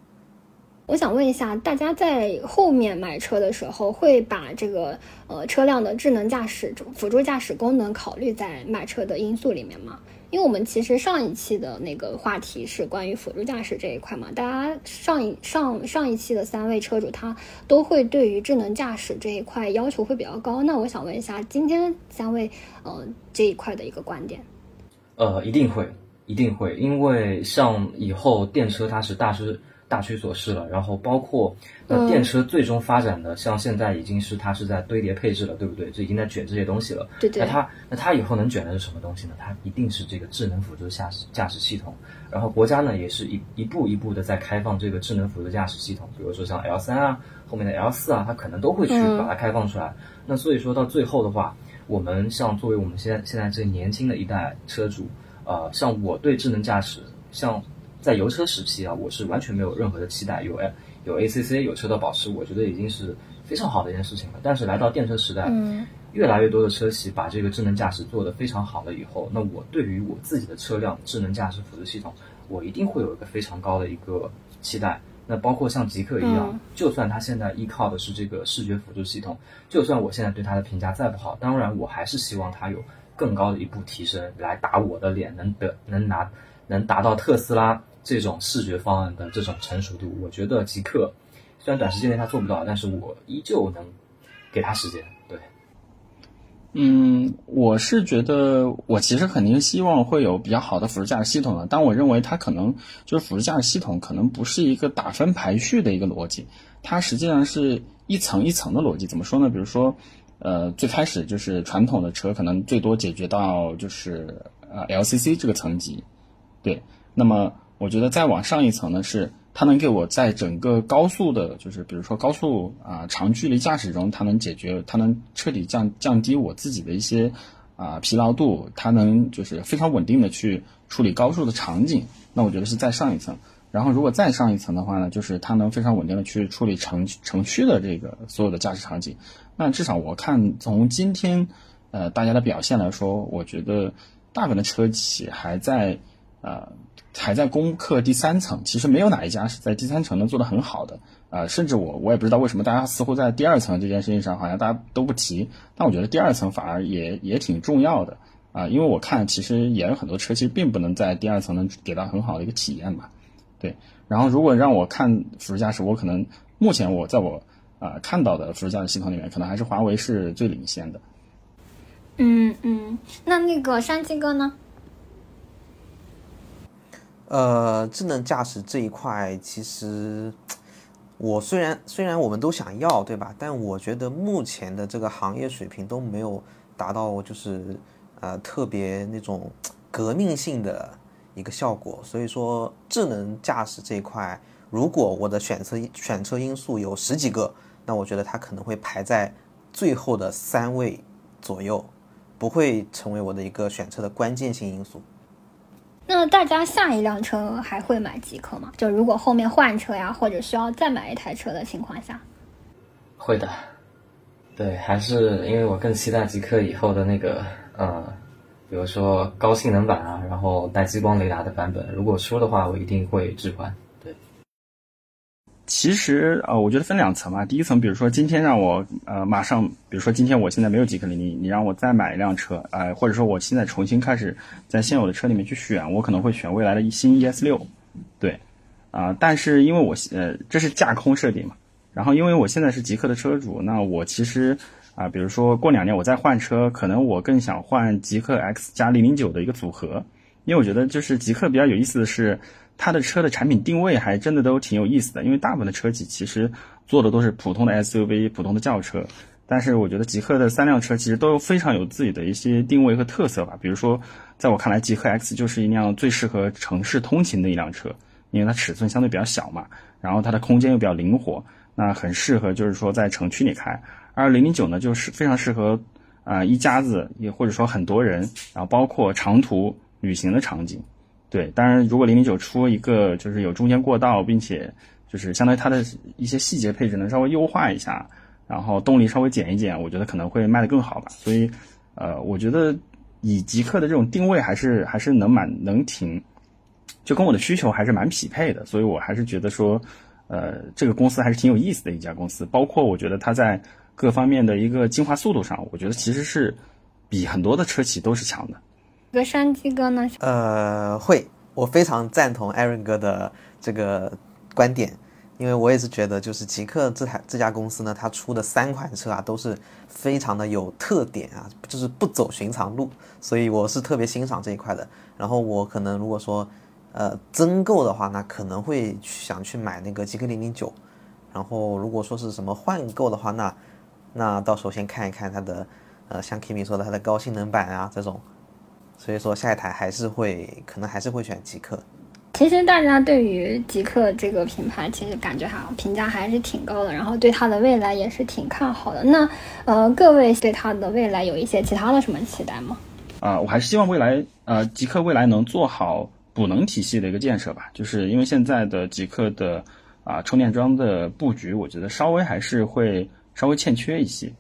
我想问一下，大家在后面买车的时候，会把这个呃车辆的智能驾驶辅助驾驶功能考虑在买车的因素里面吗？因为我们其实上一期的那个话题是关于辅助驾驶这一块嘛，大家上一上上一期的三位车主他都会对于智能驾驶这一块要求会比较高。那我想问一下，今天三位呃这一块的一个观点。呃，一定会，一定会，因为像以后电车它是大势。大趋所势了，然后包括呃电车最终发展的，像现在已经是它是在堆叠配置了，对不对？就已经在卷这些东西了。对对。那它那它以后能卷的是什么东西呢？它一定是这个智能辅助驾驶驾驶系统。然后国家呢也是一一步一步的在开放这个智能辅助驾驶系统，比如说像 L 三啊，后面的 L 四啊，它可能都会去把它开放出来。那所以说到最后的话，我们像作为我们现在现在这年轻的一代车主，呃，像我对智能驾驶，像。在油车时期啊，我是完全没有任何的期待，有有 ACC 有车道保持，我觉得已经是非常好的一件事情了。但是来到电车时代，越来越多的车企把这个智能驾驶做得非常好了以后，那我对于我自己的车辆智能驾驶辅助系统，我一定会有一个非常高的一个期待。那包括像极客一样，就算它现在依靠的是这个视觉辅助系统，就算我现在对它的评价再不好，当然我还是希望它有更高的一步提升，来打我的脸，能得能拿能达到特斯拉。这种视觉方案的这种成熟度，我觉得极客虽然短时间内他做不到，但是我依旧能给他时间。对，嗯，我是觉得我其实肯定希望会有比较好的辅助驾驶系统的，但我认为它可能就是辅助驾驶系统可能不是一个打分排序的一个逻辑，它实际上是一层一层的逻辑。怎么说呢？比如说，呃，最开始就是传统的车可能最多解决到就是呃 LCC 这个层级，对，那么。我觉得再往上一层呢，是它能给我在整个高速的，就是比如说高速啊长距离驾驶中，它能解决，它能彻底降降低我自己的一些啊疲劳度，它能就是非常稳定的去处理高速的场景。那我觉得是再上一层。然后如果再上一层的话呢，就是它能非常稳定的去处理城城区的这个所有的驾驶场景。那至少我看从今天呃大家的表现来说，我觉得大部分的车企还在啊。还在攻克第三层，其实没有哪一家是在第三层能做得很好的啊，甚至我我也不知道为什么大家似乎在第二层这件事情上好像大家都不提，但我觉得第二层反而也也挺重要的啊，因为我看其实也有很多车其实并不能在第二层能给到很好的一个体验吧，对。然后如果让我看辅助驾驶，我可能目前我在我啊看到的辅助驾驶系统里面，可能还是华为是最领先的。嗯嗯，那那个山鸡哥呢？呃，智能驾驶这一块，其实我虽然虽然我们都想要，对吧？但我觉得目前的这个行业水平都没有达到，就是呃特别那种革命性的一个效果。所以说，智能驾驶这一块，如果我的选车选车因素有十几个，那我觉得它可能会排在最后的三位左右，不会成为我的一个选车的关键性因素。那大家下一辆车还会买极客吗？就如果后面换车呀，或者需要再买一台车的情况下，会的。对，还是因为我更期待极客以后的那个呃，比如说高性能版啊，然后带激光雷达的版本。如果出的话，我一定会置换。其实呃，我觉得分两层嘛。第一层，比如说今天让我呃马上，比如说今天我现在没有极客零零，你让我再买一辆车，呃，或者说我现在重新开始在现有的车里面去选，我可能会选未来的一新 ES 六，对，啊，但是因为我呃这是架空设定嘛，然后因为我现在是极客的车主，那我其实啊，比如说过两年我再换车，可能我更想换极客 X 加零零九的一个组合，因为我觉得就是极客比较有意思的是。它的车的产品定位还真的都挺有意思的，因为大部分的车企其实做的都是普通的 SUV、普通的轿车，但是我觉得极客的三辆车其实都非常有自己的一些定位和特色吧。比如说，在我看来，极客 X 就是一辆最适合城市通勤的一辆车，因为它尺寸相对比较小嘛，然后它的空间又比较灵活，那很适合就是说在城区里开。而零零九呢，就是非常适合啊一家子也或者说很多人，然后包括长途旅行的场景。对，当然，如果零零九出一个就是有中间过道，并且就是相当于它的一些细节配置能稍微优化一下，然后动力稍微减一减，我觉得可能会卖得更好吧。所以，呃，我觉得以极客的这种定位还是还是能蛮能挺，就跟我的需求还是蛮匹配的。所以我还是觉得说，呃，这个公司还是挺有意思的一家公司。包括我觉得它在各方面的一个进化速度上，我觉得其实是比很多的车企都是强的。个山鸡哥呢？呃，会，我非常赞同艾伦哥的这个观点，因为我也是觉得，就是极客这台这家公司呢，它出的三款车啊，都是非常的有特点啊，就是不走寻常路，所以我是特别欣赏这一块的。然后我可能如果说呃增购的话，那可能会想去买那个极客零零九。然后如果说是什么换购的话，那那到时候先看一看它的呃，像 Kimi 说的它的高性能版啊这种。所以说下一台还是会，可能还是会选极客。其实大家对于极客这个品牌，其实感觉哈评价还是挺高的，然后对它的未来也是挺看好的。那呃，各位对它的未来有一些其他的什么期待吗？啊，我还是希望未来呃极客未来能做好补能体系的一个建设吧。就是因为现在的极客的啊充电桩的布局，我觉得稍微还是会稍微欠缺一些。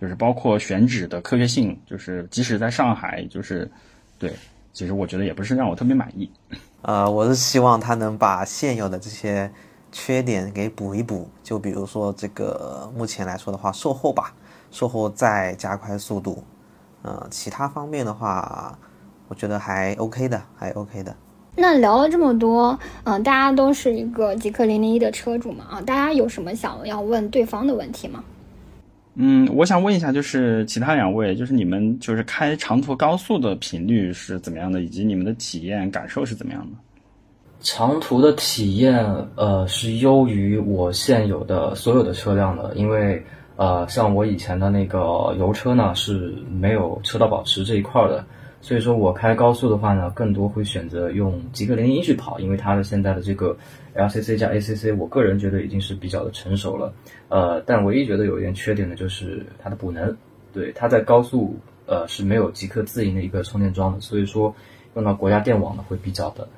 就是包括选址的科学性，就是即使在上海，就是对，其实我觉得也不是让我特别满意。呃，我是希望他能把现有的这些缺点给补一补，就比如说这个目前来说的话，售后吧，售后再加快速度。呃，其他方面的话，我觉得还 OK 的，还 OK 的。那聊了这么多，嗯，大家都是一个极客零零一的车主嘛，啊，大家有什么想要问对方的问题吗？嗯，我想问一下，就是其他两位，就是你们就是开长途高速的频率是怎么样的，以及你们的体验感受是怎么样的？长途的体验，呃，是优于我现有的所有的车辆的，因为呃，像我以前的那个油车呢是没有车道保持这一块的。所以说我开高速的话呢，更多会选择用极客零零一去跑，因为它的现在的这个 LCC 加 ACC，我个人觉得已经是比较的成熟了。呃，但唯一觉得有一点缺点的就是它的补能，对，它在高速呃是没有极客自营的一个充电桩的，所以说用到国家电网呢会比较的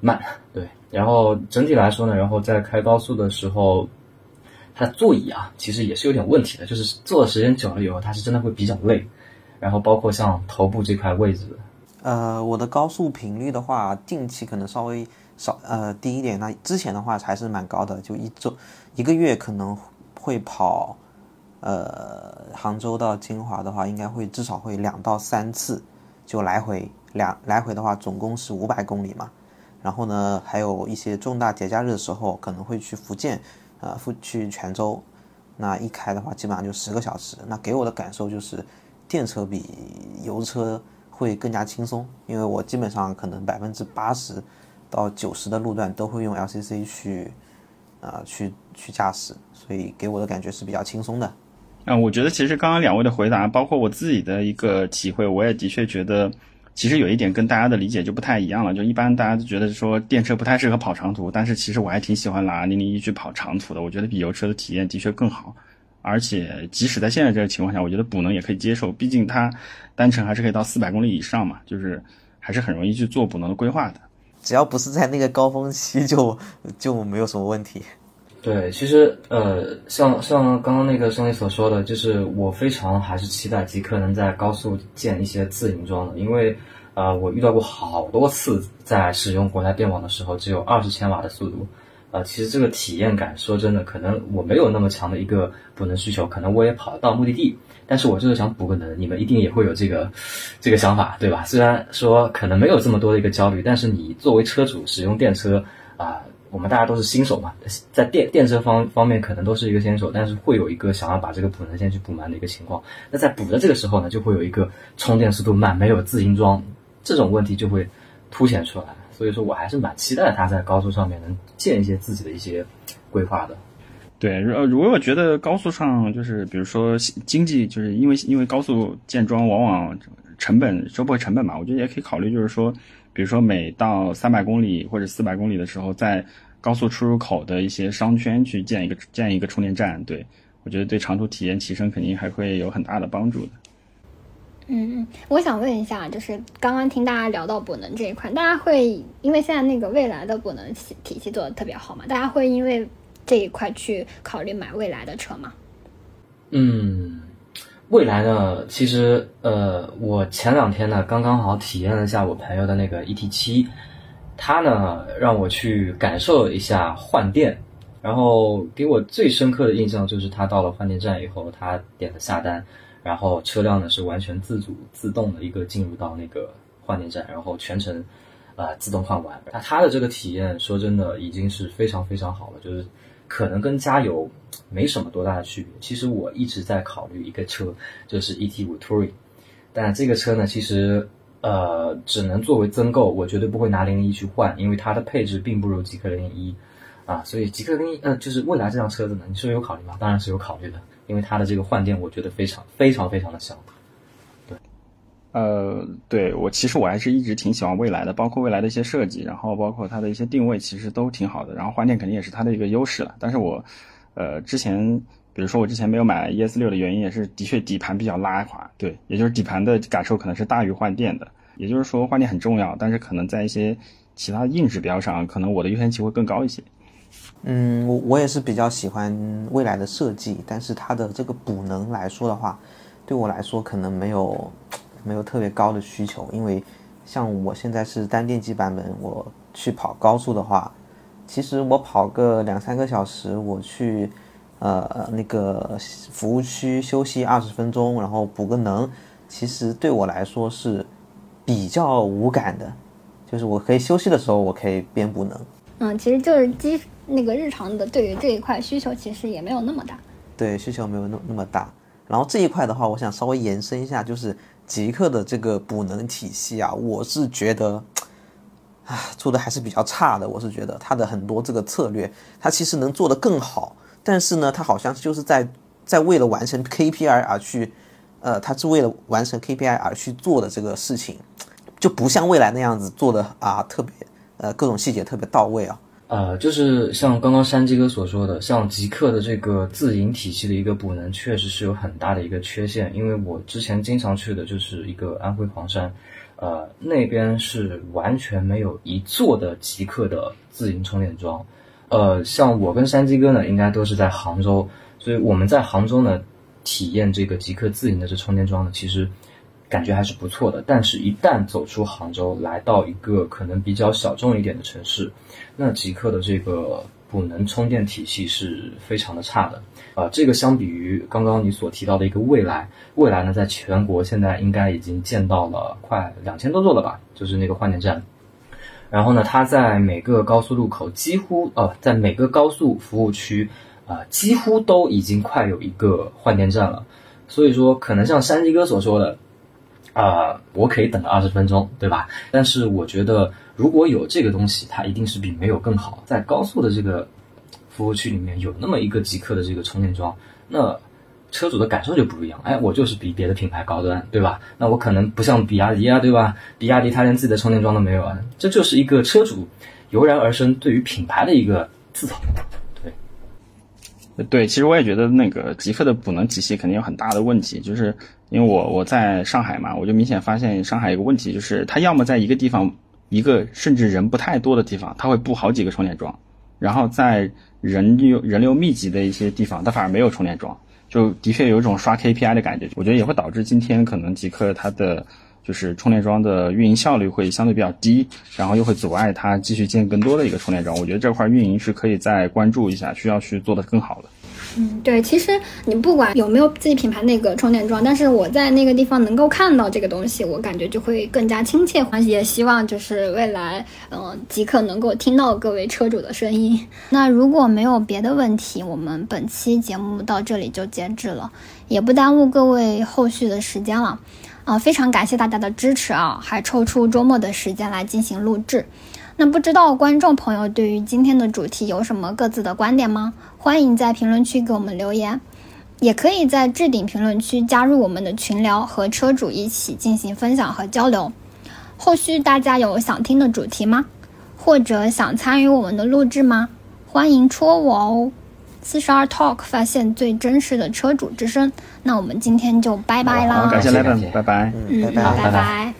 慢，对。然后整体来说呢，然后在开高速的时候，它的座椅啊其实也是有点问题的，就是坐的时间久了以后，它是真的会比较累。然后包括像头部这块位置，呃，我的高速频率的话，近期可能稍微少，呃，低一点。那之前的话还是蛮高的，就一周一个月可能会跑，呃，杭州到金华的话，应该会至少会两到三次，就来回两来回的话，总共是五百公里嘛。然后呢，还有一些重大节假日的时候，可能会去福建，呃，去泉州。那一开的话，基本上就十个小时。那给我的感受就是，电车比油车会更加轻松，因为我基本上可能百分之八十到九十的路段都会用 LCC 去，呃，去去驾驶，所以给我的感觉是比较轻松的。啊，我觉得其实刚刚两位的回答，包括我自己的一个体会，我也的确觉得。其实有一点跟大家的理解就不太一样了，就一般大家都觉得说电车不太适合跑长途，但是其实我还挺喜欢拿零零一去跑长途的，我觉得比油车的体验的确更好，而且即使在现在这个情况下，我觉得补能也可以接受，毕竟它单程还是可以到四百公里以上嘛，就是还是很容易去做补能的规划的，只要不是在那个高峰期就就没有什么问题。对，其实呃，像像刚刚那个兄弟所说的，就是我非常还是期待极客能在高速建一些自营桩的，因为呃，我遇到过好多次在使用国家电网的时候，只有二十千瓦的速度，呃，其实这个体验感，说真的，可能我没有那么强的一个补能需求，可能我也跑到目的地，但是我就是想补个能，你们一定也会有这个这个想法，对吧？虽然说可能没有这么多的一个焦虑，但是你作为车主使用电车啊。我们大家都是新手嘛，在电电车方方面可能都是一个新手，但是会有一个想要把这个补能线去补满的一个情况。那在补的这个时候呢，就会有一个充电速度慢、没有自行桩这种问题就会凸显出来。所以说我还是蛮期待它在高速上面能建一些自己的一些规划的。对，呃如果我觉得高速上就是比如说经济，就是因为因为高速建桩往往成本收不回成本嘛，我觉得也可以考虑就是说。比如说，每到三百公里或者四百公里的时候，在高速出入口的一些商圈去建一个建一个充电站，对我觉得对长途体验提升肯定还会有很大的帮助的。嗯嗯，我想问一下，就是刚刚听大家聊到补能这一块，大家会因为现在那个未来的补能体体系做的特别好嘛？大家会因为这一块去考虑买未来的车吗？嗯。未来呢？其实，呃，我前两天呢，刚刚好体验了一下我朋友的那个 ET 七，他呢让我去感受一下换电，然后给我最深刻的印象就是他到了换电站以后，他点了下单，然后车辆呢是完全自主自动的一个进入到那个换电站，然后全程，呃，自动换完。那它的这个体验，说真的已经是非常非常好了，就是。可能跟加油没什么多大的区别。其实我一直在考虑一个车，就是 ET 五 Touring，但这个车呢，其实呃只能作为增购，我绝对不会拿零零一去换，因为它的配置并不如极氪零零一啊。所以极氪零一呃就是未来这辆车子呢，你是有考虑吗？当然是有考虑的，因为它的这个换电，我觉得非常非常非常的香。呃，对我其实我还是一直挺喜欢蔚来的，包括蔚来的一些设计，然后包括它的一些定位，其实都挺好的。然后换电肯定也是它的一个优势了。但是我，呃，之前比如说我之前没有买 ES 六的原因，也是的确底盘比较拉垮，对，也就是底盘的感受可能是大于换电的。也就是说换电很重要，但是可能在一些其他硬指标上，可能我的优先级会更高一些。嗯，我我也是比较喜欢未来的设计，但是它的这个补能来说的话，对我来说可能没有。没有特别高的需求，因为像我现在是单电机版本，我去跑高速的话，其实我跑个两三个小时，我去呃那个服务区休息二十分钟，然后补个能，其实对我来说是比较无感的，就是我可以休息的时候，我可以边补能。嗯，其实就是基那个日常的对于这一块需求其实也没有那么大。对，需求没有那那么大。然后这一块的话，我想稍微延伸一下，就是。极客的这个补能体系啊，我是觉得，啊，做的还是比较差的。我是觉得它的很多这个策略，它其实能做得更好，但是呢，它好像就是在在为了完成 KPI 而去，呃，它是为了完成 KPI 而去做的这个事情，就不像未来那样子做的啊，特别呃各种细节特别到位啊。呃，就是像刚刚山鸡哥所说的，像极客的这个自营体系的一个补能，确实是有很大的一个缺陷。因为我之前经常去的就是一个安徽黄山，呃，那边是完全没有一座的极客的自营充电桩。呃，像我跟山鸡哥呢，应该都是在杭州，所以我们在杭州呢，体验这个极客自营的这充电桩呢，其实。感觉还是不错的，但是，一旦走出杭州，来到一个可能比较小众一点的城市，那极客的这个补能充电体系是非常的差的。啊，这个相比于刚刚你所提到的一个蔚来，蔚来呢，在全国现在应该已经建到了快两千多座了吧，就是那个换电站。然后呢，它在每个高速路口几乎呃，在每个高速服务区啊，几乎都已经快有一个换电站了。所以说，可能像山鸡哥所说的，啊，我可以等个二十分钟，对吧？但是我觉得，如果有这个东西，它一定是比没有更好。在高速的这个服务区里面有那么一个极客的这个充电桩，那车主的感受就不一样。哎，我就是比别的品牌高端，对吧？那我可能不像比亚迪啊，对吧？比亚迪它连自己的充电桩都没有啊，这就是一个车主油然而生对于品牌的一个自豪。对，其实我也觉得那个极客的补能体系肯定有很大的问题，就是因为我我在上海嘛，我就明显发现上海有个问题，就是它要么在一个地方，一个甚至人不太多的地方，它会布好几个充电桩，然后在人流人流密集的一些地方，它反而没有充电桩，就的确有一种刷 KPI 的感觉。我觉得也会导致今天可能极客它的就是充电桩的运营效率会相对比较低，然后又会阻碍它继续建更多的一个充电桩。我觉得这块运营是可以再关注一下，需要去做得更好的。嗯，对，其实你不管有没有自己品牌那个充电桩，但是我在那个地方能够看到这个东西，我感觉就会更加亲切。也希望就是未来，嗯，即刻能够听到各位车主的声音。那如果没有别的问题，我们本期节目到这里就截止了，也不耽误各位后续的时间了。啊，非常感谢大家的支持啊，还抽出周末的时间来进行录制。那不知道观众朋友对于今天的主题有什么各自的观点吗？欢迎在评论区给我们留言，也可以在置顶评论区加入我们的群聊，和车主一起进行分享和交流。后续大家有想听的主题吗？或者想参与我们的录制吗？欢迎戳我哦！四十二 Talk 发现最真实的车主之声。那我们今天就拜拜啦！好，感谢来宾，拜拜。嗯，拜拜拜。